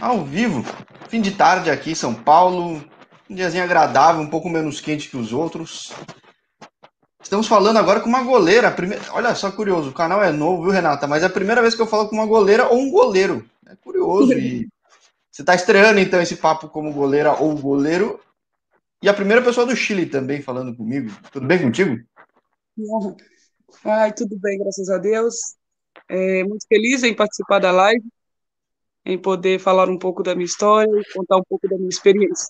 Ao vivo, fim de tarde aqui em São Paulo, um diazinho agradável, um pouco menos quente que os outros. Estamos falando agora com uma goleira. Primeira... Olha só curioso, o canal é novo, viu, Renata? Mas é a primeira vez que eu falo com uma goleira ou um goleiro. É curioso. E você está estreando então esse papo como goleira ou goleiro. E a primeira pessoa do Chile também falando comigo. Tudo bem contigo? Ai, tudo bem, graças a Deus. É, muito feliz em participar da live em poder falar um pouco da minha história e contar um pouco da minha experiência.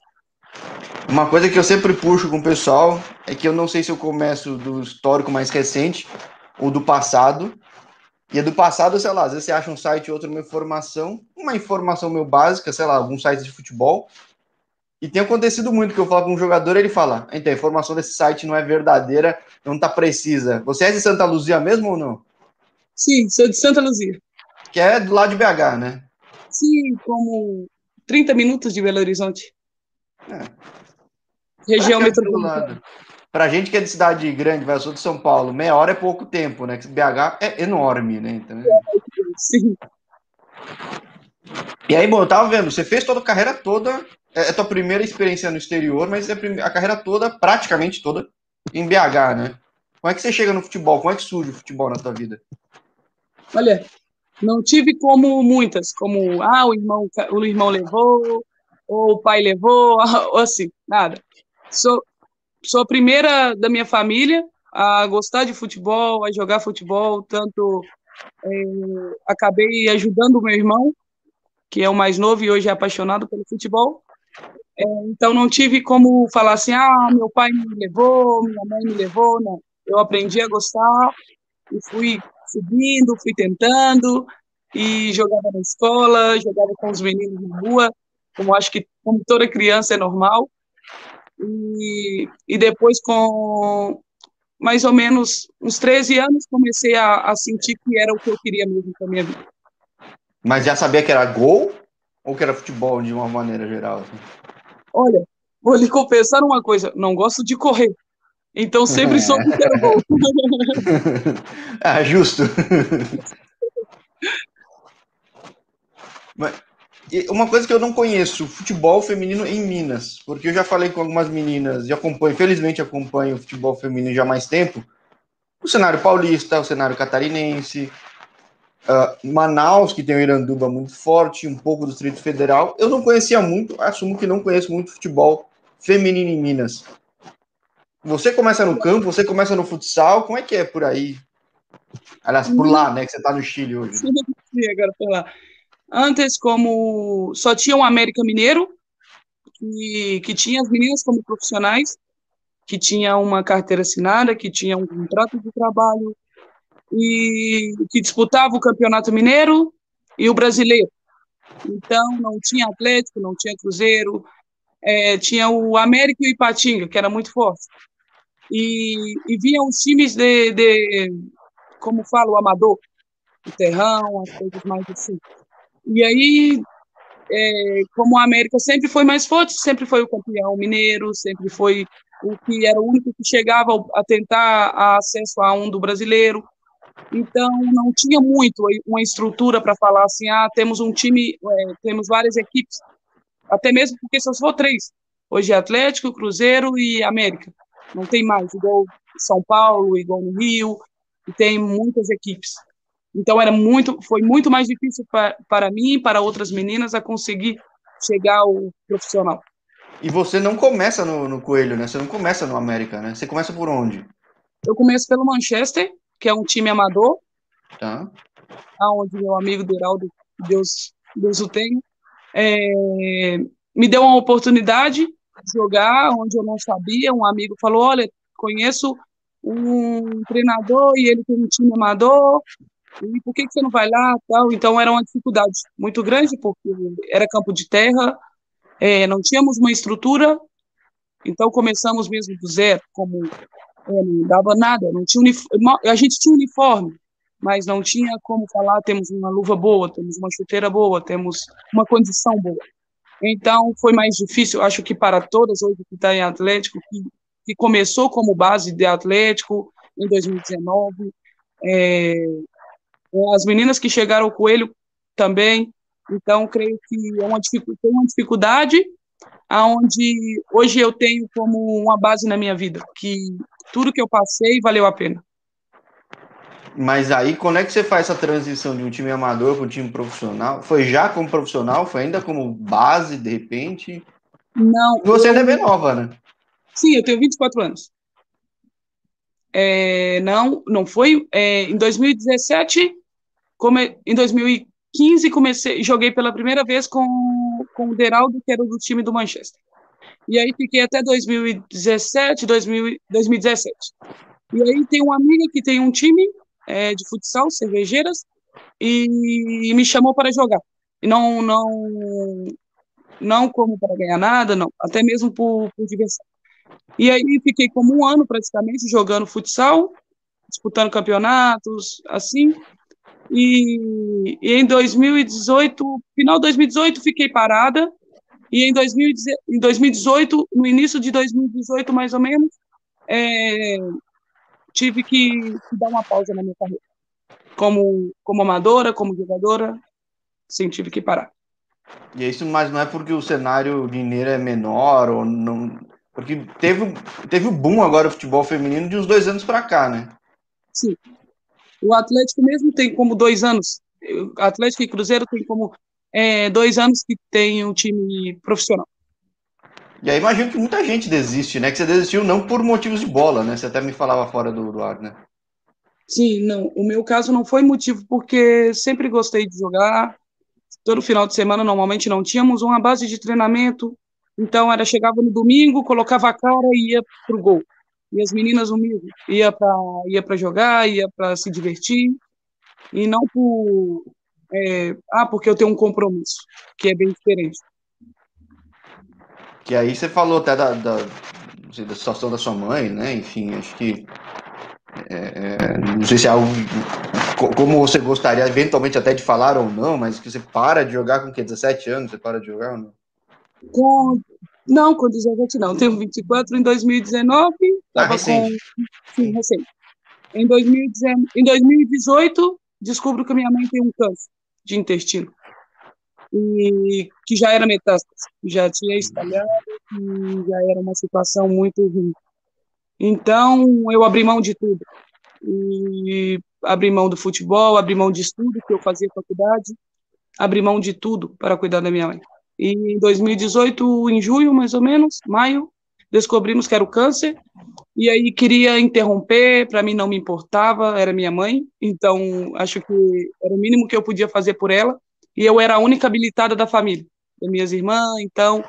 Uma coisa que eu sempre puxo com o pessoal é que eu não sei se eu começo do histórico mais recente ou do passado. E é do passado, sei lá, às vezes você acha um site outro, uma informação, uma informação meu básica, sei lá, algum site de futebol. E tem acontecido muito que eu falo com um jogador ele fala: então, a informação desse site não é verdadeira, não está precisa. Você é de Santa Luzia mesmo ou não? Sim, sou de Santa Luzia. Que é do lado de BH, né? Sim, como 30 minutos de Belo Horizonte. É. Região metropolitana. Pra gente que é de cidade grande, vai sou de São Paulo, meia hora é pouco tempo, né? Que BH é enorme, né? Então, Sim. E aí, bom, eu tava vendo, você fez toda a carreira toda, é, é tua primeira experiência no exterior, mas é a carreira toda, praticamente toda, em BH, né? Como é que você chega no futebol? Como é que surge o futebol na tua vida? Olha, não tive como muitas, como ah, o irmão, o irmão levou, ou o pai levou, ou assim, nada. Sou, sou a primeira da minha família a gostar de futebol, a jogar futebol, tanto é, acabei ajudando o meu irmão, que é o mais novo e hoje é apaixonado pelo futebol. É, então não tive como falar assim, ah, meu pai me levou, minha mãe me levou, não. Eu aprendi a gostar e fui subindo, fui tentando, e jogava na escola, jogava com os meninos na rua, como acho que como toda criança é normal. E, e depois, com mais ou menos uns 13 anos, comecei a, a sentir que era o que eu queria mesmo para minha vida. Mas já sabia que era gol ou que era futebol de uma maneira geral? Assim? Olha, vou lhe confessar uma coisa, não gosto de correr. Então sempre soube que era gol. ah, justo. Mas, uma coisa que eu não conheço, futebol feminino em Minas, porque eu já falei com algumas meninas e acompanho, felizmente acompanho o futebol feminino já há mais tempo. O cenário paulista, o cenário catarinense, uh, Manaus, que tem o Iranduba muito forte, um pouco do Distrito Federal. Eu não conhecia muito, assumo que não conheço muito futebol feminino em Minas. Você começa no campo, você começa no futsal, como é que é por aí? Aliás, por lá, né? Que você está no Chile hoje. Sim, agora lá. Antes, como só tinha o América Mineiro, que, que tinha as meninas como profissionais, que tinha uma carteira assinada, que tinha um contrato de trabalho, e que disputava o Campeonato Mineiro e o Brasileiro. Então, não tinha Atlético, não tinha Cruzeiro, é, tinha o América e o Ipatinga, que era muito forte e, e vinham os times de, de, como falo, o amador, o terrão, as coisas mais assim. E aí, é, como a América sempre foi mais forte, sempre foi o campeão mineiro, sempre foi o que era o único que chegava a tentar acesso a um do brasileiro. Então, não tinha muito uma estrutura para falar assim, ah, temos um time, é, temos várias equipes, até mesmo porque só for três. Hoje é Atlético, Cruzeiro e América não tem mais, igual São Paulo, igual no Rio, e tem muitas equipes. Então era muito, foi muito mais difícil pra, para mim e para outras meninas a conseguir chegar ao profissional. E você não começa no, no Coelho, né? Você não começa no América, né? Você começa por onde? Eu começo pelo Manchester, que é um time amador. Tá. Onde meu amigo Deraldo, Deus, Deus o tenha, é, me deu uma oportunidade jogar onde eu não sabia. Um amigo falou: Olha, conheço um treinador e ele tem um time amador. E por que, que você não vai lá? Tal. Então era uma dificuldade muito grande, porque era campo de terra, é, não tínhamos uma estrutura. Então começamos mesmo do zero, como é, não dava nada, não tinha a gente tinha uniforme, mas não tinha como falar, temos uma luva boa, temos uma chuteira boa, temos uma condição boa. Então, foi mais difícil, acho que para todas hoje que estão em Atlético, que, que começou como base de Atlético em 2019. É, as meninas que chegaram ao Coelho também, Então, creio que é uma tem uma dificuldade aonde hoje eu tenho como uma base na minha vida, que tudo que eu passei valeu a pena. Mas aí, quando é que você faz essa transição de um time amador para um time profissional? Foi já como profissional? Foi ainda como base, de repente? Não. Você ainda é bem nova, né? Sim, eu tenho 24 anos. É, não, não foi. É, em 2017, come, em 2015, comecei, joguei pela primeira vez com, com o Deraldo, que era do time do Manchester. E aí fiquei até 2017, 2000, 2017. E aí tem uma amiga que tem um time é, de futsal, cervejeiras, e, me chamou para jogar. E não, não, não como para ganhar nada, não, até mesmo por, por diversão. E aí fiquei como um ano praticamente jogando futsal, disputando campeonatos, assim. E, e em 2018, final de 2018, fiquei parada. E em, 2018, no início de 2018, mais ou menos, é, tive que, dar uma pausa na minha carreira. Como, como amadora, como jogadora, sim, tive que parar. E isso, mas não é porque o cenário mineiro é menor ou não. Porque teve, teve o boom agora o futebol feminino de uns dois anos para cá, né? Sim. O Atlético mesmo tem como dois anos. O Atlético e Cruzeiro tem como é, dois anos que tem um time profissional. E aí imagino que muita gente desiste, né? Que você desistiu não por motivos de bola, né? Você até me falava fora do, do ar, né? Sim, não. O meu caso não foi motivo porque sempre gostei de jogar. Todo final de semana normalmente não tínhamos uma base de treinamento. Então era chegava no domingo, colocava a cara e ia pro gol. E as meninas mesmo, ia para ia jogar, ia para se divertir e não por é, ah, porque eu tenho um compromisso, que é bem diferente. Que aí você falou até da, da, sei, da situação da sua mãe, né? Enfim, acho que. É, é, não sei se é algo. Como você gostaria, eventualmente, até de falar ou não, mas que você para de jogar com que 17 anos? Você para de jogar ou não? Com, não, com 17 não. Tenho 24 em 2019. Ah, recente. Com, sim, recente. Em, 2019, em 2018, descubro que minha mãe tem um câncer de intestino e que já era metástase, já tinha espalhado e já era uma situação muito ruim. Então, eu abri mão de tudo. E abri mão do futebol, abri mão de estudo, que eu fazia faculdade, abri mão de tudo para cuidar da minha mãe. E em 2018, em junho, mais ou menos, maio, descobrimos que era o câncer, e aí queria interromper, para mim não me importava, era minha mãe, então acho que era o mínimo que eu podia fazer por ela, e eu era a única habilitada da família, das minhas irmãs, então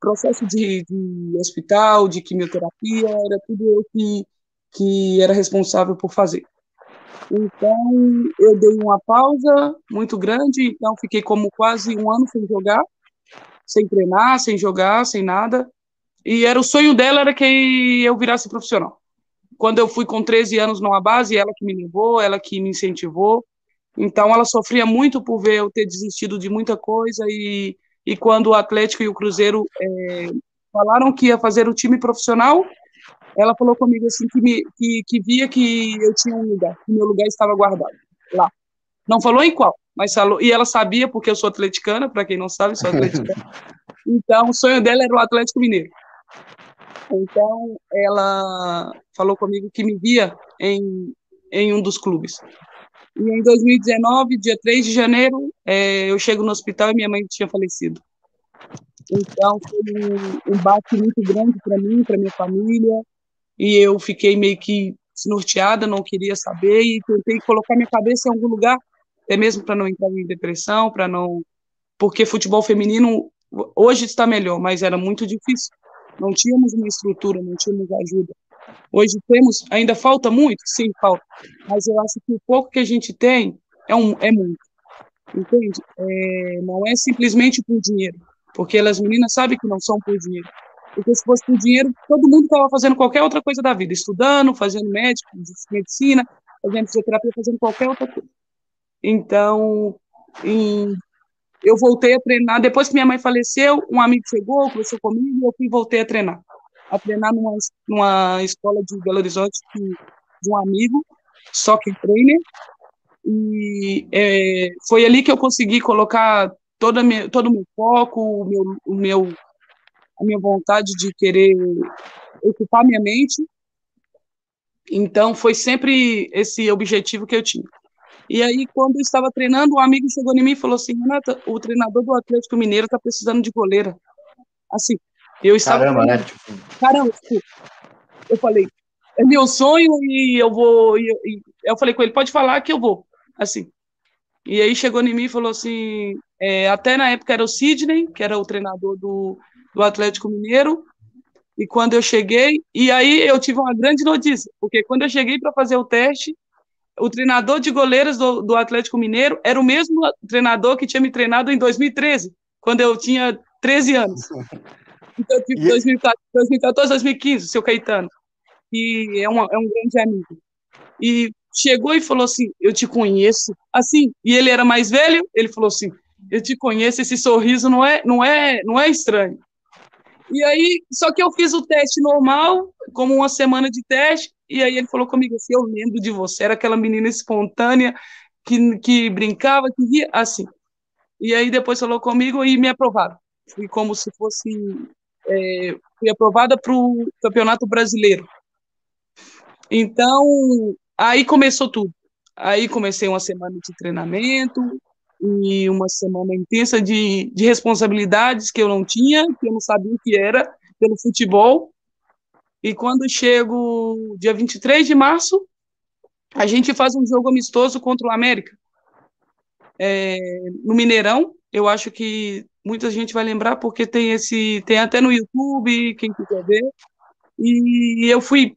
processo de, de hospital, de quimioterapia, era tudo eu que, que era responsável por fazer. Então, eu dei uma pausa muito grande, então fiquei como quase um ano sem jogar, sem treinar, sem jogar, sem nada. E era o sonho dela era que eu virasse profissional. Quando eu fui com 13 anos numa base, ela que me levou, ela que me incentivou. Então ela sofria muito por ver eu ter desistido de muita coisa e, e quando o Atlético e o Cruzeiro é, falaram que ia fazer o time profissional, ela falou comigo assim que, me, que, que via que eu tinha um lugar, que meu lugar estava guardado lá. Não falou em qual, mas falou, e ela sabia porque eu sou atleticana, para quem não sabe, sou atleticana. Então o sonho dela era o Atlético Mineiro. Então ela falou comigo que me via em, em um dos clubes. E em 2019, dia 3 de janeiro, é, eu chego no hospital e minha mãe tinha falecido. Então foi um, um bate muito grande para mim, para minha família, e eu fiquei meio que desnorteada, não queria saber e tentei colocar minha cabeça em algum lugar, até mesmo para não entrar em depressão, para não porque futebol feminino hoje está melhor, mas era muito difícil. Não tínhamos uma estrutura, não tínhamos ajuda. Hoje temos, ainda falta muito? Sim, falta. Mas eu acho que o pouco que a gente tem é, um, é muito. Entende? É, não é simplesmente por dinheiro. Porque as meninas sabem que não são por dinheiro. Porque se fosse por dinheiro, todo mundo estava fazendo qualquer outra coisa da vida, estudando, fazendo médico, medicina, fazendo fisioterapia, fazendo qualquer outra coisa. Então, em, eu voltei a treinar. Depois que minha mãe faleceu, um amigo chegou, conversou comigo, e eu fui, voltei a treinar a treinar numa, numa escola de Belo Horizonte que, de um amigo, soccer trainer, e é, foi ali que eu consegui colocar toda minha, todo o meu foco, o meu, o meu, a minha vontade de querer ocupar minha mente. Então, foi sempre esse objetivo que eu tinha. E aí, quando eu estava treinando, um amigo chegou em mim e falou assim: Renata, o treinador do Atlético Mineiro está precisando de goleira. Assim, eu estava. Caramba, né? Tipo... Caramba, tipo, eu falei, é meu sonho e eu vou. E, e, eu falei com ele, pode falar que eu vou. Assim. E aí chegou em mim e falou assim: é, até na época era o Sidney, que era o treinador do, do Atlético Mineiro. E quando eu cheguei, e aí eu tive uma grande notícia, porque quando eu cheguei para fazer o teste, o treinador de goleiros do, do Atlético Mineiro era o mesmo treinador que tinha me treinado em 2013, quando eu tinha 13 anos. Então, tipo, 2014, 2015, seu Caetano, que é, uma, é um grande amigo. E chegou e falou assim: Eu te conheço. Assim, e ele era mais velho, ele falou assim: Eu te conheço, esse sorriso não é, não é, não é estranho. E aí, só que eu fiz o teste normal, como uma semana de teste, e aí ele falou comigo assim: Eu lembro de você, era aquela menina espontânea que, que brincava, que ria, assim. E aí depois falou comigo e me aprovaram. Fui como se fosse. É, fui aprovada para o Campeonato Brasileiro. Então, aí começou tudo. Aí comecei uma semana de treinamento e uma semana intensa de, de responsabilidades que eu não tinha, que eu não sabia o que era pelo futebol. E quando chego dia 23 de março, a gente faz um jogo amistoso contra o América. É, no Mineirão, eu acho que muita gente vai lembrar porque tem esse, tem até no YouTube, quem quiser ver. E eu fui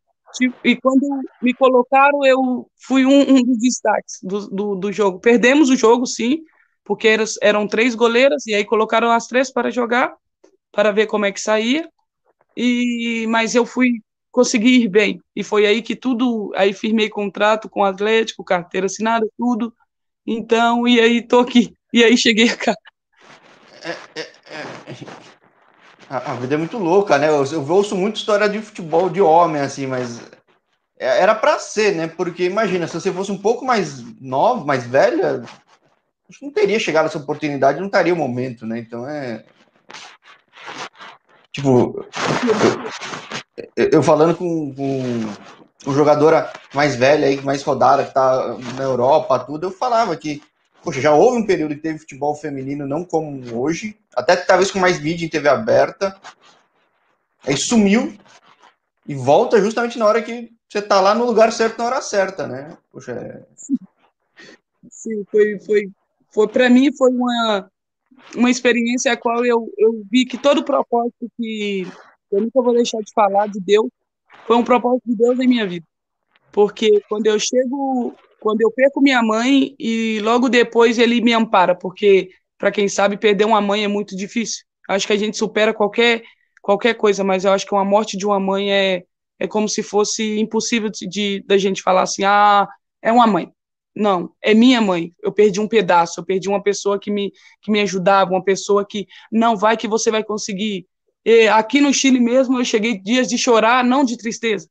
e quando me colocaram, eu fui um, um dos destaques do, do, do, jogo. Perdemos o jogo, sim, porque eram, três goleiras, e aí colocaram as três para jogar, para ver como é que saía. E, mas eu fui conseguir ir bem. E foi aí que tudo. Aí firmei contrato com o Atlético, carteira assinada, tudo. Então, e aí tô aqui. E aí cheguei a. É, é, é. A, vida é muito louca, né? Eu, eu ouço muito história de futebol de homem, assim, mas é, era para ser, né? Porque imagina, se você fosse um pouco mais nova, mais velha, não teria chegado essa oportunidade, não estaria o momento, né? Então é. Tipo, eu, eu falando com, com o jogadora mais velha aí, mais rodada, que tá na Europa, tudo, eu falava que Poxa, já houve um período que teve futebol feminino, não como hoje, até talvez com mais mídia em TV aberta. Aí sumiu e volta justamente na hora que você tá lá no lugar certo na hora certa, né? Poxa, é... Sim, foi, foi, foi para mim foi uma, uma experiência a qual eu, eu vi que todo o propósito que eu nunca vou deixar de falar de Deus foi um propósito de Deus em minha vida. Porque quando eu chego quando eu perco minha mãe e logo depois ele me ampara, porque, para quem sabe, perder uma mãe é muito difícil. Acho que a gente supera qualquer, qualquer coisa, mas eu acho que uma morte de uma mãe é, é como se fosse impossível de, da gente falar assim, ah, é uma mãe. Não, é minha mãe. Eu perdi um pedaço, eu perdi uma pessoa que me, que me ajudava, uma pessoa que não vai que você vai conseguir. E aqui no Chile mesmo, eu cheguei dias de chorar, não de tristeza,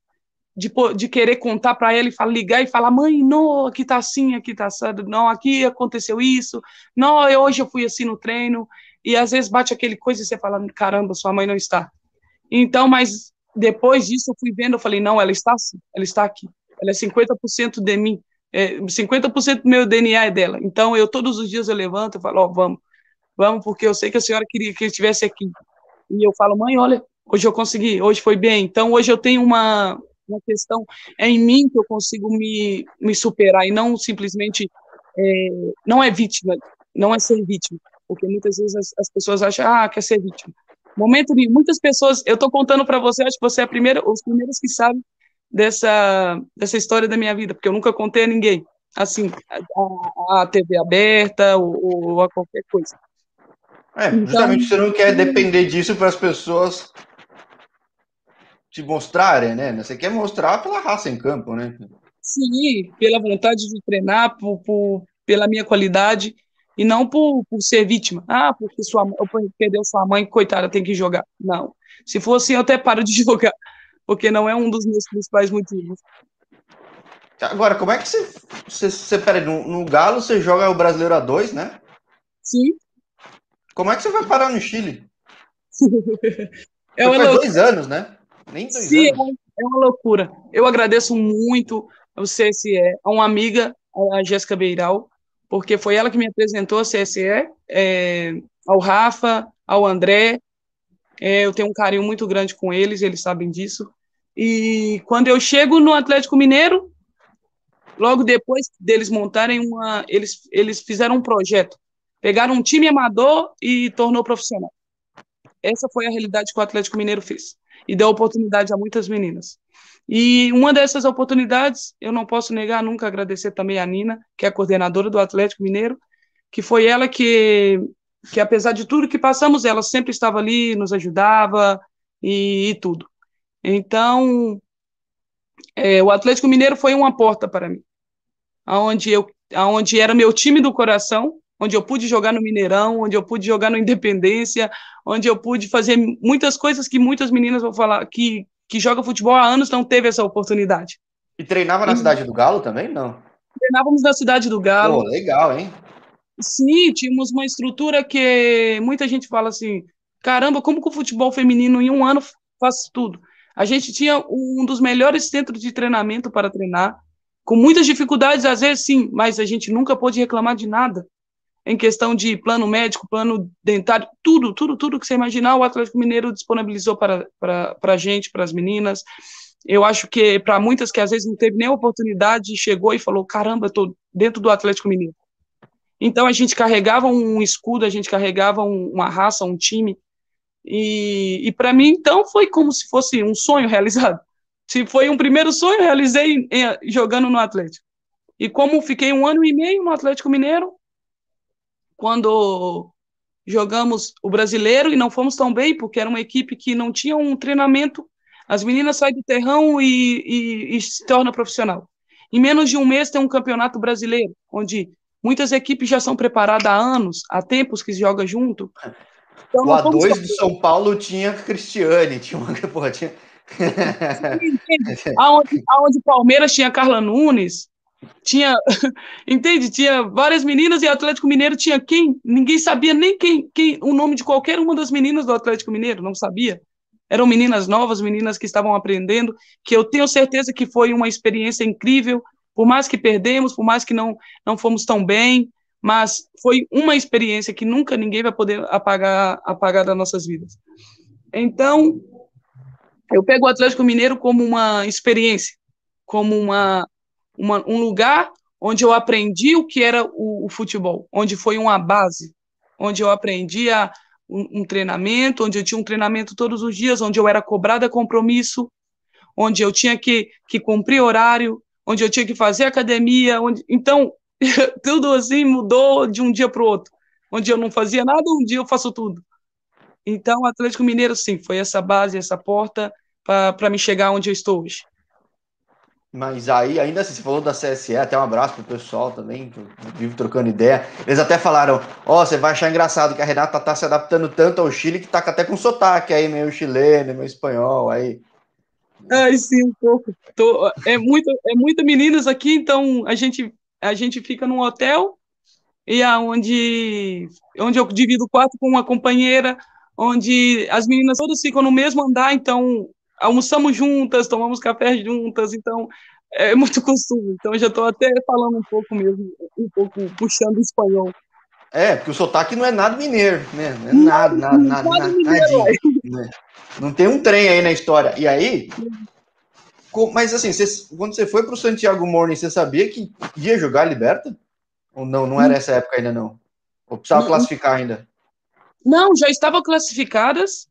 de, de querer contar para ela e falar, ligar e falar, mãe, não, aqui tá assim, aqui tá assado, não, aqui aconteceu isso, não, eu, hoje eu fui assim no treino, e às vezes bate aquele coisa e você fala, caramba, sua mãe não está. Então, mas depois disso eu fui vendo, eu falei, não, ela está assim, ela está aqui, ela é 50% de mim, é, 50% do meu DNA é dela, então eu todos os dias eu levanto e falo, ó, oh, vamos, vamos, porque eu sei que a senhora queria que ele estivesse aqui, e eu falo, mãe, olha, hoje eu consegui, hoje foi bem, então hoje eu tenho uma, uma questão é em mim que eu consigo me, me superar e não simplesmente é, não é vítima, não é ser vítima, porque muitas vezes as, as pessoas acham ah quer ser vítima. Momento nenhum. Muitas pessoas, eu estou contando para você, acho que você é a primeira, os primeiros que sabem dessa dessa história da minha vida, porque eu nunca contei a ninguém, assim, a, a TV aberta ou, ou, a qualquer coisa. É, justamente então, você não quer depender disso para as pessoas te mostrarem, né? Você quer mostrar pela raça em campo, né? Sim, pela vontade de treinar, por, por pela minha qualidade, e não por, por ser vítima. Ah, porque sua mãe, perdeu sua mãe, coitada, tem que jogar. Não. Se for assim, eu até paro de jogar, porque não é um dos meus principais motivos. Agora, como é que você. Você, você peraí, no, no Galo você joga o Brasileiro A2, né? Sim. Como é que você vai parar no Chile? é faz dois anos, né? Nem dois Sim, anos. É uma loucura. Eu agradeço muito ao CSE, a uma amiga, a Jéssica Beiral, porque foi ela que me apresentou a CSE, é, ao Rafa, ao André. É, eu tenho um carinho muito grande com eles, eles sabem disso. E quando eu chego no Atlético Mineiro, logo depois deles montarem uma. Eles, eles fizeram um projeto. Pegaram um time amador e tornou profissional. Essa foi a realidade que o Atlético Mineiro fez. E deu oportunidade a muitas meninas. E uma dessas oportunidades, eu não posso negar nunca agradecer também a Nina, que é a coordenadora do Atlético Mineiro, que foi ela que, que apesar de tudo que passamos, ela sempre estava ali, nos ajudava e, e tudo. Então, é, o Atlético Mineiro foi uma porta para mim, aonde eu, aonde era meu time do coração, onde eu pude jogar no Mineirão, onde eu pude jogar no Independência, onde eu pude fazer muitas coisas que muitas meninas vão falar que que joga futebol há anos não teve essa oportunidade. E treinava na e, Cidade do Galo também, não? Treinávamos na Cidade do Galo. Pô, legal, hein? Sim, tínhamos uma estrutura que muita gente fala assim, caramba, como que o futebol feminino em um ano faz tudo? A gente tinha um dos melhores centros de treinamento para treinar, com muitas dificuldades, às vezes sim, mas a gente nunca pôde reclamar de nada. Em questão de plano médico, plano dentário, tudo, tudo, tudo que você imaginar, o Atlético Mineiro disponibilizou para, a gente, para as meninas. Eu acho que para muitas que às vezes não teve nem oportunidade, chegou e falou: caramba, estou dentro do Atlético Mineiro. Então a gente carregava um escudo, a gente carregava um, uma raça, um time, e, e para mim, então, foi como se fosse um sonho realizado. Se foi um primeiro sonho, realizei em, jogando no Atlético. E como fiquei um ano e meio no Atlético Mineiro, quando jogamos o brasileiro e não fomos tão bem, porque era uma equipe que não tinha um treinamento, as meninas saem do terrão e, e, e se tornam profissional. Em menos de um mês tem um campeonato brasileiro, onde muitas equipes já são preparadas há anos, há tempos que se joga junto. Então, o A2 de São Paulo tinha Cristiane, tinha uma. Porra, tinha... aonde, aonde o Palmeiras tinha Carla Nunes, tinha, entende? Tinha várias meninas e o Atlético Mineiro tinha quem? Ninguém sabia nem quem, quem o nome de qualquer uma das meninas do Atlético Mineiro, não sabia. Eram meninas novas, meninas que estavam aprendendo, que eu tenho certeza que foi uma experiência incrível, por mais que perdemos, por mais que não não fomos tão bem, mas foi uma experiência que nunca ninguém vai poder apagar, apagar das nossas vidas. Então, eu pego o Atlético Mineiro como uma experiência, como uma, uma um lugar onde eu aprendi o que era o, o, futebol, onde foi uma base, onde eu aprendi a, um, um, treinamento, onde eu tinha um treinamento todos os dias, onde eu era cobrada compromisso, onde eu tinha que, que cumprir horário, onde eu tinha que fazer academia, onde, então tudo assim mudou de um dia para o outro. Onde eu não fazia nada, um dia eu faço tudo. Então, Atlético Mineiro, sim, foi essa base, essa porta para me chegar onde eu estou hoje. Mas aí, ainda assim, você falou da CSE, até um abraço pro pessoal também, que vivo trocando ideia. Eles até falaram: Ó, oh, você vai achar engraçado que a Renata tá se adaptando tanto ao Chile que tá até com sotaque aí, meio chileno, meio espanhol aí. Ai, sim, um pouco. Tô, é, muito, é muita meninas aqui, então a gente a gente fica num hotel e aonde onde eu divido o quarto com uma companheira, onde as meninas todas ficam no mesmo andar, então almoçamos juntas, tomamos café juntas, então é muito costume. Então já estou até falando um pouco mesmo, um pouco puxando o espanhol. É, porque o sotaque não é nada mineiro, né? Não é nada, nada, nada, nada, nadinho, né? Não tem um trem aí na história. E aí, mas assim, você, quando você foi para o Santiago Morning, você sabia que ia jogar Liberta? Ou não? Não era essa época ainda não? Ou precisava não, classificar ainda? Não, já estavam classificadas.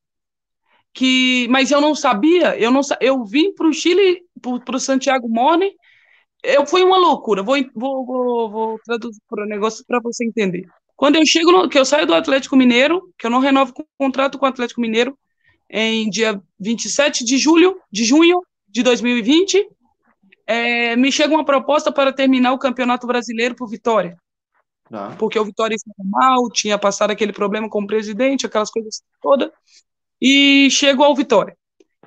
Que, mas eu não sabia. Eu não. Eu vim para o Chile, para o Santiago Morning. Eu foi uma loucura. Vou, vou, vou, vou traduzir para o negócio para você entender. Quando eu chego, no, que eu saio do Atlético Mineiro, que eu não renovo o contrato com o Atlético Mineiro, em dia 27 de julho, de junho, de 2020, é, me chega uma proposta para terminar o Campeonato Brasileiro por Vitória. Ah. Porque o Vitória estava mal, tinha passado aquele problema com o presidente, aquelas coisas todas. E chego ao Vitória.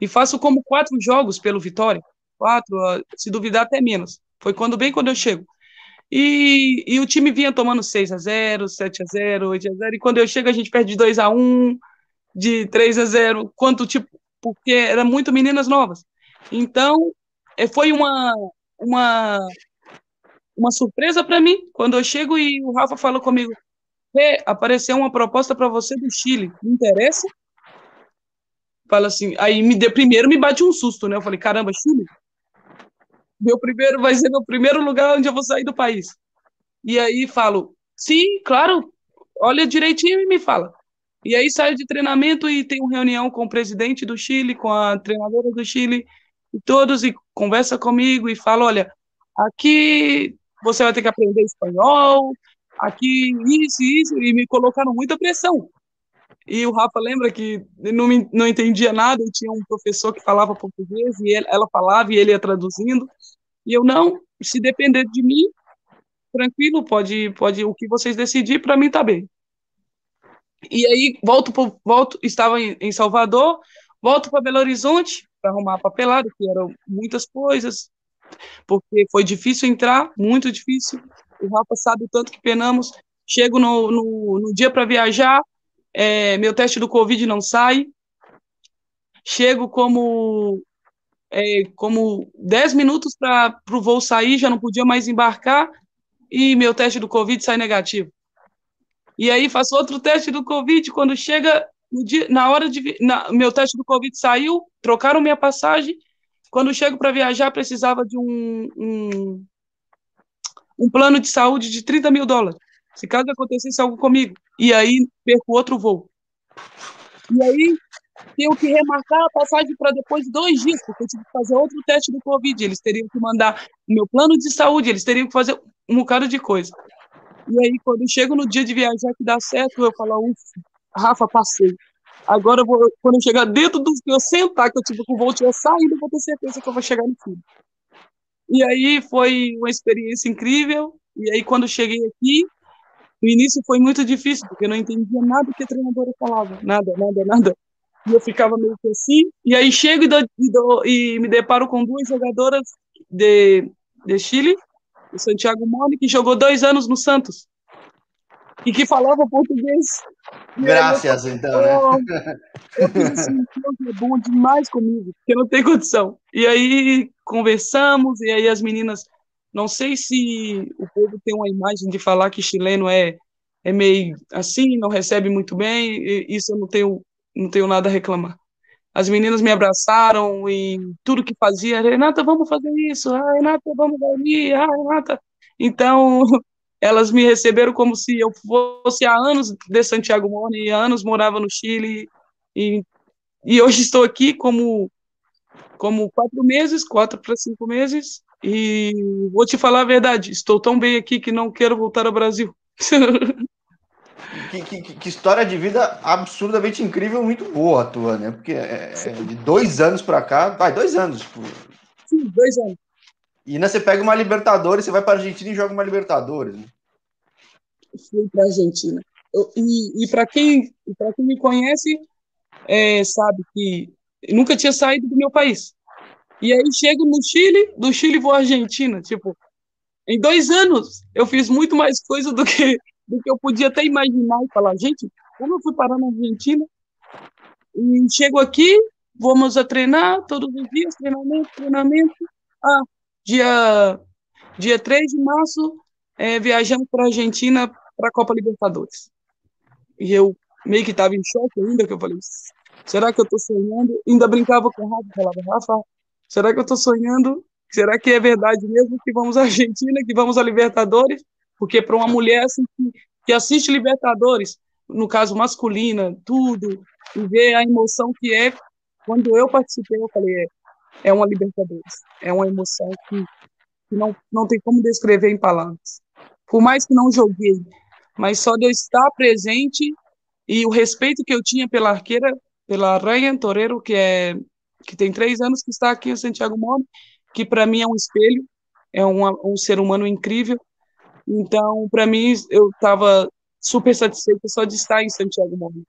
E faço como quatro jogos pelo Vitória. Quatro, se duvidar até menos. Foi quando bem quando eu chego. E, e o time vinha tomando 6 a 0 7 a 0 8 a 0 e quando eu chego a gente perde de 2 a 1 de 3 a 0 quanto tipo, porque era muito meninas novas. Então, é, foi uma, uma, uma surpresa para mim quando eu chego e o Rafa falou comigo: apareceu uma proposta para você do Chile, me interessa? Fala assim, aí me de, primeiro me bate um susto, né? Eu falei, caramba, Chile? Meu primeiro vai ser meu primeiro lugar onde eu vou sair do país. E aí falo, sim, claro, olha direitinho e me fala. E aí saio de treinamento e tenho reunião com o presidente do Chile, com a treinadora do Chile, e todos, e conversa comigo e fala, olha, aqui você vai ter que aprender espanhol, aqui isso isso, e me colocaram muita pressão. E o Rafa lembra que não, me, não entendia nada, tinha um professor que falava português, e ele, ela falava e ele ia traduzindo. E eu, não, se depender de mim, tranquilo, pode, pode o que vocês decidirem, para mim tá bem. E aí, volto, pro, volto estava em, em Salvador, volto para Belo Horizonte para arrumar papelado, que eram muitas coisas, porque foi difícil entrar, muito difícil. O Rafa sabe o tanto que penamos. Chego no, no, no dia para viajar, é, meu teste do Covid não sai. Chego como é, como 10 minutos para o voo sair, já não podia mais embarcar, e meu teste do Covid sai negativo. E aí faço outro teste do Covid, quando chega dia, na hora de. Na, meu teste do Covid saiu, trocaram minha passagem. Quando chego para viajar, precisava de um, um, um plano de saúde de 30 mil dólares se caso acontecesse algo comigo. E aí perco outro voo. E aí tenho que remarcar a passagem para depois de dois dias, porque eu tive que fazer outro teste do Covid. Eles teriam que mandar meu plano de saúde, eles teriam que fazer um bocado de coisa. E aí, quando eu chego no dia de viajar que dá certo, eu falo, ufa, Rafa, passei. Agora, eu vou, quando eu chegar dentro do eu sentar, que eu tive que voo tinha saído, eu vou ter certeza que eu vou chegar no fim. E aí foi uma experiência incrível. E aí, quando cheguei aqui, no início foi muito difícil, porque eu não entendia nada que a treinadora falava, nada, nada, nada. E eu ficava meio que assim, e aí chego e, e, e me deparo com duas jogadoras de, de Chile, o Santiago Moni, que jogou dois anos no Santos, e que falava português. Graças, eu, então, né? Eu fiz assim, é bom demais comigo, porque não tem condição. E aí conversamos, e aí as meninas não sei se o povo tem uma imagem de falar que chileno é, é meio assim, não recebe muito bem, isso eu não tenho, não tenho nada a reclamar. As meninas me abraçaram e tudo que fazia, Renata, vamos fazer isso, ah, Renata, vamos ali, ah, Renata. Então, elas me receberam como se eu fosse há anos de Santiago Mone, há anos morava no Chile, e, e hoje estou aqui como, como quatro meses, quatro para cinco meses, e vou te falar a verdade, estou tão bem aqui que não quero voltar ao Brasil. Que, que, que, história de vida absurdamente incrível, muito boa a tua, né? Porque é, é de dois anos para cá, vai, dois anos. Tipo... Sim, dois anos. E ainda você pega uma Libertadores, você vai para Argentina e joga uma Libertadores. Né? Fui para Argentina. Eu, e e para quem, quem me conhece, é, sabe que nunca tinha saído do meu país. E aí chego no Chile, do Chile vou à Argentina. Tipo, em dois anos eu fiz muito mais coisa do que, do que eu podia até imaginar e falar, gente, como eu fui parar na Argentina? E chego aqui, vamos a treinar todos os dias, treinamento, treinamento. Ah, dia, dia 3 de março, é, viajamos para a Argentina para a Copa Libertadores. E eu meio que estava em choque ainda, que eu falei, será que eu estou sonhando? Ainda brincava com o Rafa, falava, Rafa, Será que eu estou sonhando? Será que é verdade mesmo que vamos à Argentina, que vamos à Libertadores? Porque para uma mulher assim, que assiste Libertadores, no caso masculina, tudo, e ver a emoção que é, quando eu participei, eu falei, é, é uma Libertadores. É uma emoção que, que não, não tem como descrever em palavras. Por mais que não joguei, mas só de eu estar presente e o respeito que eu tinha pela arqueira, pela Ryan Torero, que é que tem três anos que está aqui em Santiago Moro, que para mim é um espelho, é um, um ser humano incrível. Então, para mim, eu estava super satisfeito só de estar em Santiago Moro.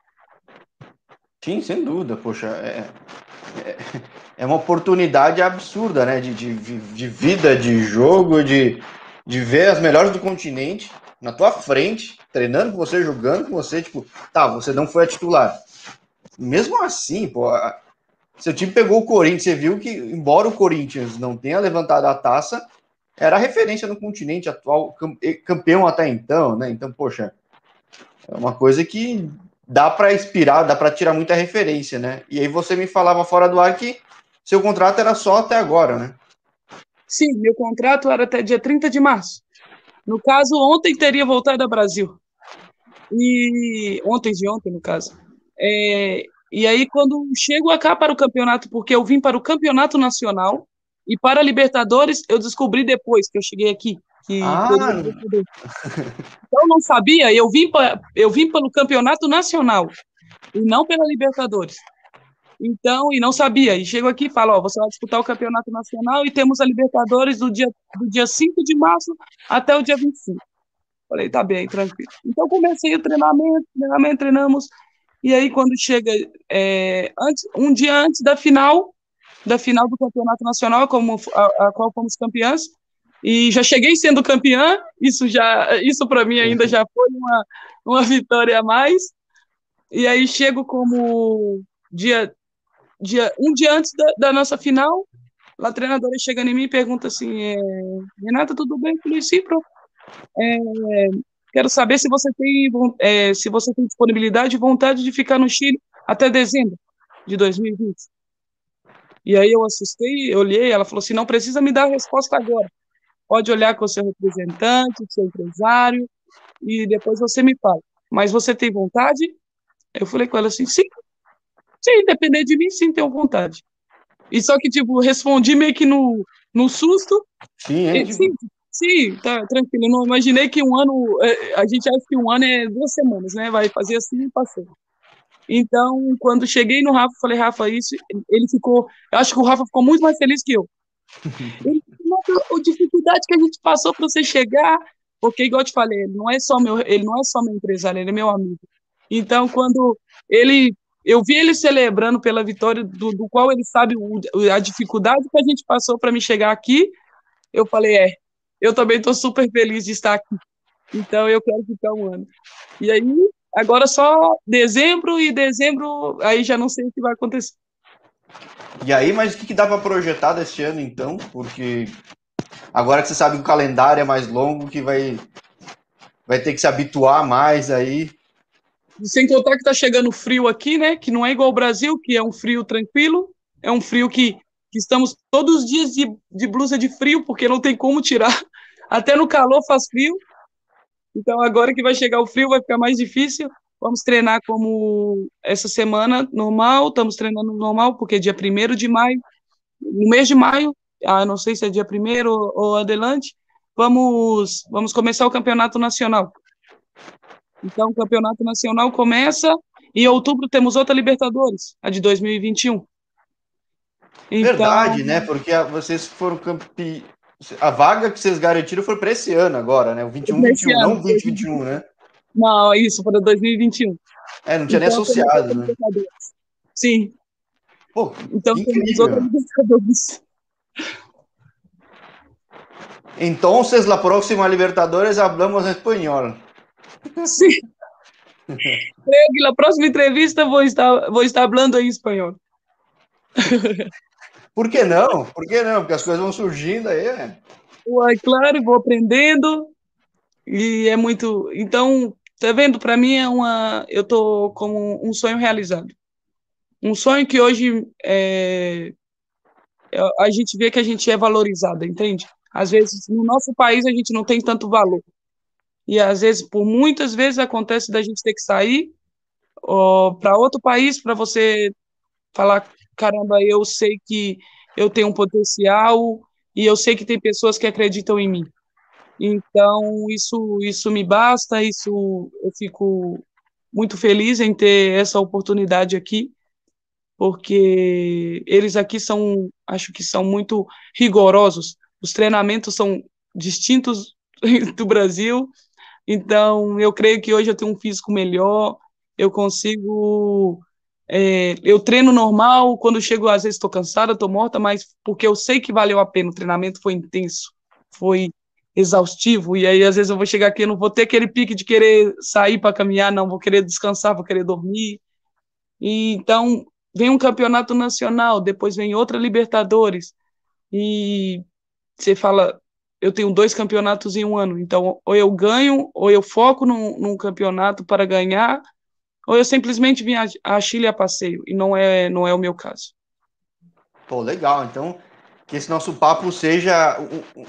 Sim, sem dúvida, poxa, é, é, é uma oportunidade absurda, né, de, de, de vida, de jogo, de, de ver as melhores do continente na tua frente, treinando com você, jogando com você, tipo, tá, você não foi a titular. Mesmo assim, pô, seu time pegou o Corinthians, você viu que, embora o Corinthians não tenha levantado a taça, era a referência no continente atual, campeão até então, né? Então, poxa, é uma coisa que dá para inspirar, dá para tirar muita referência, né? E aí você me falava fora do ar que seu contrato era só até agora, né? Sim, meu contrato era até dia 30 de março. No caso, ontem teria voltado ao Brasil. E ontem de ontem, no caso. É, e aí, quando chego cá para o campeonato, porque eu vim para o campeonato nacional e para a Libertadores, eu descobri depois que eu cheguei aqui. Que ah. Então, eu não sabia, eu vim, pra, eu vim pelo campeonato nacional e não pela Libertadores. Então, e não sabia. E chego aqui e falo, ó, você vai disputar o campeonato nacional e temos a Libertadores do dia, do dia 5 de março até o dia 25. Falei, tá bem, tranquilo. Então comecei o treinamento, treinamento, treinamos. E aí, quando chega é, antes, um dia antes da final, da final do campeonato nacional, como a, a qual fomos campeãs, e já cheguei sendo campeã, isso já, isso para mim ainda já foi uma, uma vitória a mais. E aí chego como dia dia, um dia antes da, da nossa final, a treinadora chega em mim e pergunta assim, é, Renata, tudo bem? Eu falei, sim, pro. É, quero saber se você tem é, se você tem disponibilidade e vontade de ficar no Chile até dezembro de 2020. E aí eu assustei, eu olhei, ela falou assim, não precisa me dar a resposta agora. Pode olhar com o seu representante, o seu empresário, e depois você me fala. Mas você tem vontade? Eu falei com ela assim, sim, Sim, depender de mim, sim, tenho vontade. E só que, tipo, respondi meio que no, no susto. Sim, é, sim, sim, tá tranquilo. Eu não imaginei que um ano. É, a gente acha que um ano é duas semanas, né? Vai fazer assim e passou. Então, quando cheguei no Rafa, falei, Rafa, isso. Ele ficou. Eu acho que o Rafa ficou muito mais feliz que eu. Ele, a dificuldade que a gente passou para você chegar, porque igual eu te falei, ele não é só meu, ele não é só meu empresário, ele é meu amigo. Então, quando ele eu vi ele celebrando pela vitória, do, do qual ele sabe o, a dificuldade que a gente passou para me chegar aqui. Eu falei, é, eu também estou super feliz de estar aqui. Então eu quero ficar um ano. E aí, agora só dezembro e dezembro, aí já não sei o que vai acontecer. E aí, mas o que, que dá para projetar deste ano então? Porque agora que você sabe que o calendário é mais longo, que vai, vai ter que se habituar mais aí. Sem contar que tá chegando frio aqui, né? Que não é igual ao Brasil, que é um frio tranquilo, é um frio que, que estamos todos os dias de, de blusa de frio, porque não tem como tirar. Até no calor faz frio. Então agora que vai chegar o frio vai ficar mais difícil. Vamos treinar como essa semana normal, estamos treinando normal, porque é dia 1 de maio, no mês de maio, ah, não sei se é dia 1 ou, adelante, vamos, vamos começar o campeonato nacional. Então, o campeonato nacional começa e em outubro temos outra Libertadores, a de 2021. Então... Verdade, né? Porque vocês foram campeões. A vaga que vocês garantiram foi para esse ano agora, né? O 21, 21, não 2021, né? Não, isso, para 2021. É, não tinha então, nem associado, né? Sim. Pô, então temos outra Libertadores. Entonces, la próxima Libertadores hablamos espanhol. Sim. Creio que na próxima entrevista vou estar, vou estar falando em espanhol. Por que não? Por que não? Porque as coisas vão surgindo aí. É. Uai, claro, vou aprendendo. E é muito. Então, tá vendo? Para mim é uma. Eu tô como um sonho realizado. Um sonho que hoje é, é, a gente vê que a gente é valorizada, entende? Às vezes, no nosso país, a gente não tem tanto valor. E às vezes, por muitas vezes, acontece da gente ter que sair para outro país para você falar: caramba, eu sei que eu tenho um potencial e eu sei que tem pessoas que acreditam em mim. Então, isso, isso me basta, isso eu fico muito feliz em ter essa oportunidade aqui, porque eles aqui são, acho que são muito rigorosos. Os treinamentos são distintos do Brasil, então, eu creio que hoje eu tenho um físico melhor, eu consigo. É, eu treino normal, quando chego, às vezes estou cansada, estou morta, mas porque eu sei que valeu a pena, o treinamento foi intenso, foi exaustivo, e aí às vezes eu vou chegar aqui, não vou ter aquele pique de querer sair para caminhar, não, vou querer descansar, vou querer dormir. E, então, vem um campeonato nacional, depois vem outra Libertadores, e você fala, eu tenho dois campeonatos em um ano, então ou eu ganho, ou eu foco num, num campeonato para ganhar, ou eu simplesmente vim a, a Chile a passeio, e não é, não é o meu caso. Pô, legal, então que esse nosso papo seja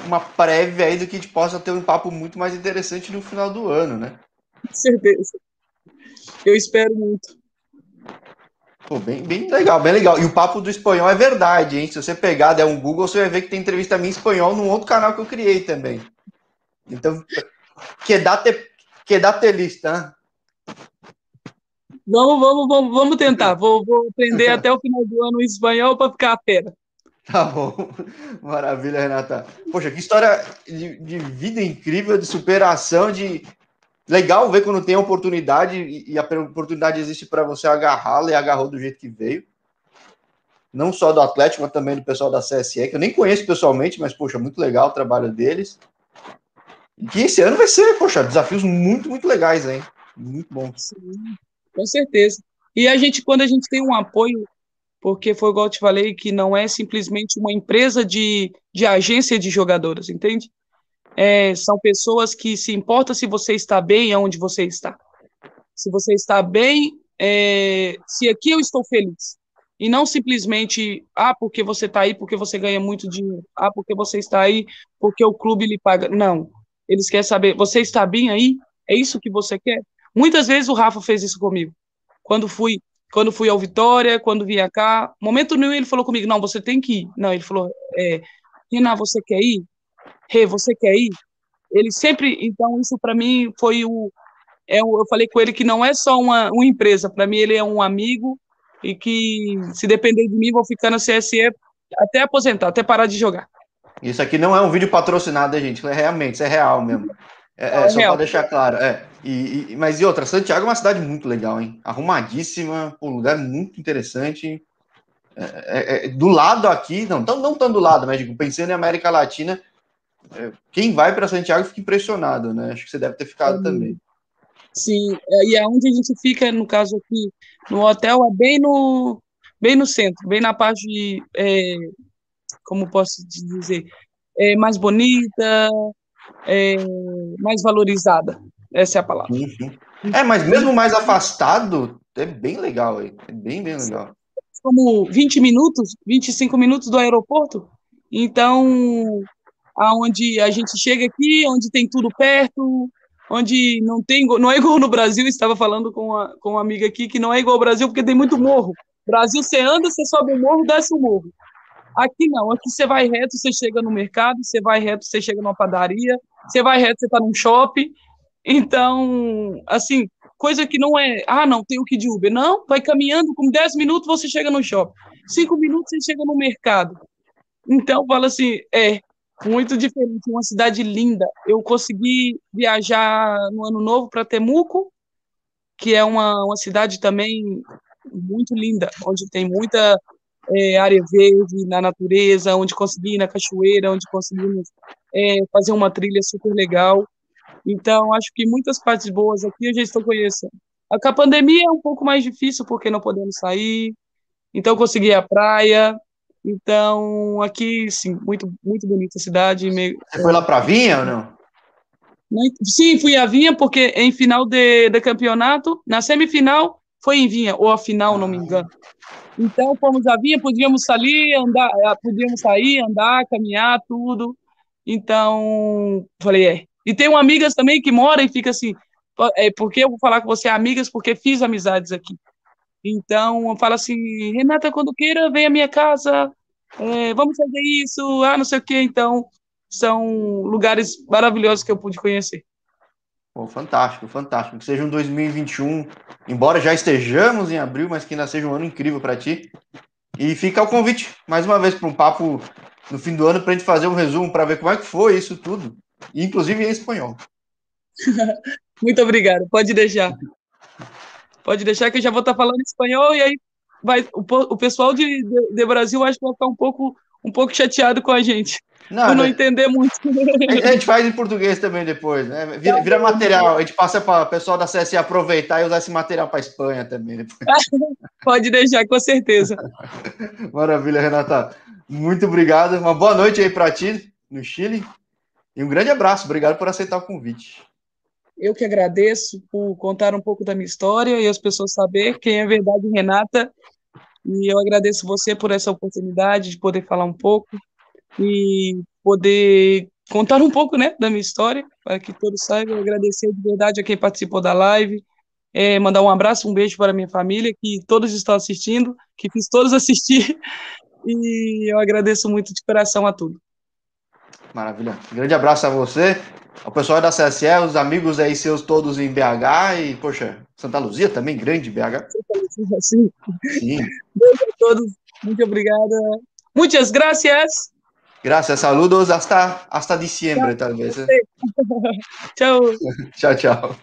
uma prévia aí do que a gente possa ter um papo muito mais interessante no final do ano, né? Com certeza. Eu espero muito. Pô, bem, bem legal, bem legal. E o papo do espanhol é verdade, hein? Se você pegar, der um Google, você vai ver que tem entrevista minha em espanhol num outro canal que eu criei também. Então, quedate, quedate lista, né? Vamos, vamos, vamos, vamos tentar. Vou, vou aprender até o final do ano espanhol para ficar a pera. Tá bom. Maravilha, Renata. Poxa, que história de, de, vida incrível, de superação, de. Legal ver quando tem oportunidade e a oportunidade existe para você agarrá-la e agarrou do jeito que veio. Não só do Atlético, mas também do pessoal da CSE, que eu nem conheço pessoalmente, mas, poxa, muito legal o trabalho deles. E que esse ano vai ser, poxa, desafios muito, muito legais, hein? Muito bom. Sim, com certeza. E a gente, quando a gente tem um apoio porque foi igual eu te falei, que não é simplesmente uma empresa de, de agência de jogadoras, entende? É, são pessoas que se importa se você está bem onde você está. Se você está bem, é, se aqui eu estou feliz. E não simplesmente, ah, porque você está aí, porque você ganha muito dinheiro. Ah, porque você está aí, porque o clube lhe paga. Não. Eles querem saber, você está bem aí? É isso que você quer? Muitas vezes o Rafa fez isso comigo. Quando fui quando fui ao Vitória, quando vinha cá, momento nenhum ele falou comigo, não, você tem que ir. Não, ele falou, é, você quer ir? Rê, você quer ir? Ele sempre, então isso para mim foi o, é, eu falei com ele que não é só uma, uma empresa, para mim ele é um amigo e que se depender de mim vou ficar na CSE até aposentar, até parar de jogar. Isso aqui não é um vídeo patrocinado, gente, é realmente, isso é real mesmo. É, é, é só para deixar claro. É. E, e, mas e outra, Santiago é uma cidade muito legal, hein? Arrumadíssima, um lugar muito interessante. É, é, é, do lado aqui, não, não, não tão do lado, mas digo, pensando em América Latina, é, quem vai para Santiago fica impressionado, né? Acho que você deve ter ficado também. Sim, e aonde a gente fica, no caso aqui, no hotel, é bem no, bem no centro, bem na parte, é, como posso dizer, é mais bonita, é, mais valorizada. Essa é a palavra. Uhum. É, mas mesmo mais afastado, é bem legal, aí. é bem, bem legal. Como 20 minutos, 25 minutos do aeroporto. Então, aonde a gente chega aqui, onde tem tudo perto, onde não tem não é igual no Brasil, estava falando com, a, com uma amiga aqui que não é igual ao Brasil porque tem muito morro. Brasil, você anda, você sobe o morro, desce o morro. Aqui não, aqui você vai reto, você chega no mercado, você vai reto, você chega numa padaria, você vai reto, você está num shopping. Então, assim, coisa que não é, ah, não, tem o que de Uber. Não, vai caminhando, com 10 minutos você chega no shopping. 5 minutos você chega no mercado. Então, fala assim, é muito diferente, uma cidade linda. Eu consegui viajar no ano novo para Temuco, que é uma, uma cidade também muito linda, onde tem muita é, área verde, na natureza, onde consegui ir na cachoeira, onde conseguimos é, fazer uma trilha super legal. Então, acho que muitas partes boas aqui eu já estou conhecendo. A, a pandemia é um pouco mais difícil porque não podemos sair, então consegui a praia. Então, aqui, sim, muito, muito bonita a cidade. Meio... Você foi lá para Vinha ou não? Sim, fui a Vinha, porque em final de, de campeonato, na semifinal, foi em Vinha, ou a final, não me engano. Então, fomos a Vinha, podíamos sair, andar, eh, podíamos sair, andar, caminhar, tudo. Então, falei, é. E tenho amigas também que moram e fica assim, é, porque eu vou falar com você amigas, porque fiz amizades aqui. Então, fala assim, Renata, quando queira, vem à minha casa, é, vamos fazer isso, ah, não sei o quê. Então, são lugares maravilhosos que eu pude conhecer. Fantástico, fantástico. Que seja um 2021, embora já estejamos em abril, mas que ainda seja um ano incrível para ti. E fica o convite, mais uma vez, para um papo no fim do ano, para a gente fazer um resumo, para ver como é que foi isso tudo, inclusive em espanhol. Muito obrigado, pode deixar. Pode deixar que eu já vou estar falando espanhol e aí vai, o, o pessoal de, de, de Brasil acho que vai ficar um pouco, um pouco chateado com a gente. Não, por não entender muito. A gente faz em português também depois, né? Vira, vira material, a gente passa para o pessoal da CSE aproveitar e usar esse material para a Espanha também. Pode deixar, com certeza. Maravilha, Renata. Muito obrigado. Uma boa noite aí para ti no Chile. E um grande abraço. Obrigado por aceitar o convite. Eu que agradeço por contar um pouco da minha história e as pessoas saber quem é verdade Renata. E eu agradeço você por essa oportunidade de poder falar um pouco e poder contar um pouco, né, da minha história, para que todos saibam. Agradecer de verdade a quem participou da live, é, mandar um abraço, um beijo para minha família, que todos estão assistindo, que fiz todos assistir, e eu agradeço muito de coração a tudo. Maravilha. Grande abraço a você, ao pessoal da CSE, os amigos aí seus todos em BH e, poxa, Santa Luzia também, grande BH. Santa Luzia, sim. Sim. Beijo a todos, muito obrigada. Muitas gracias. Gracias, saludos, hasta, hasta diciembre, tal vez. ¿eh? chao. chao, chao.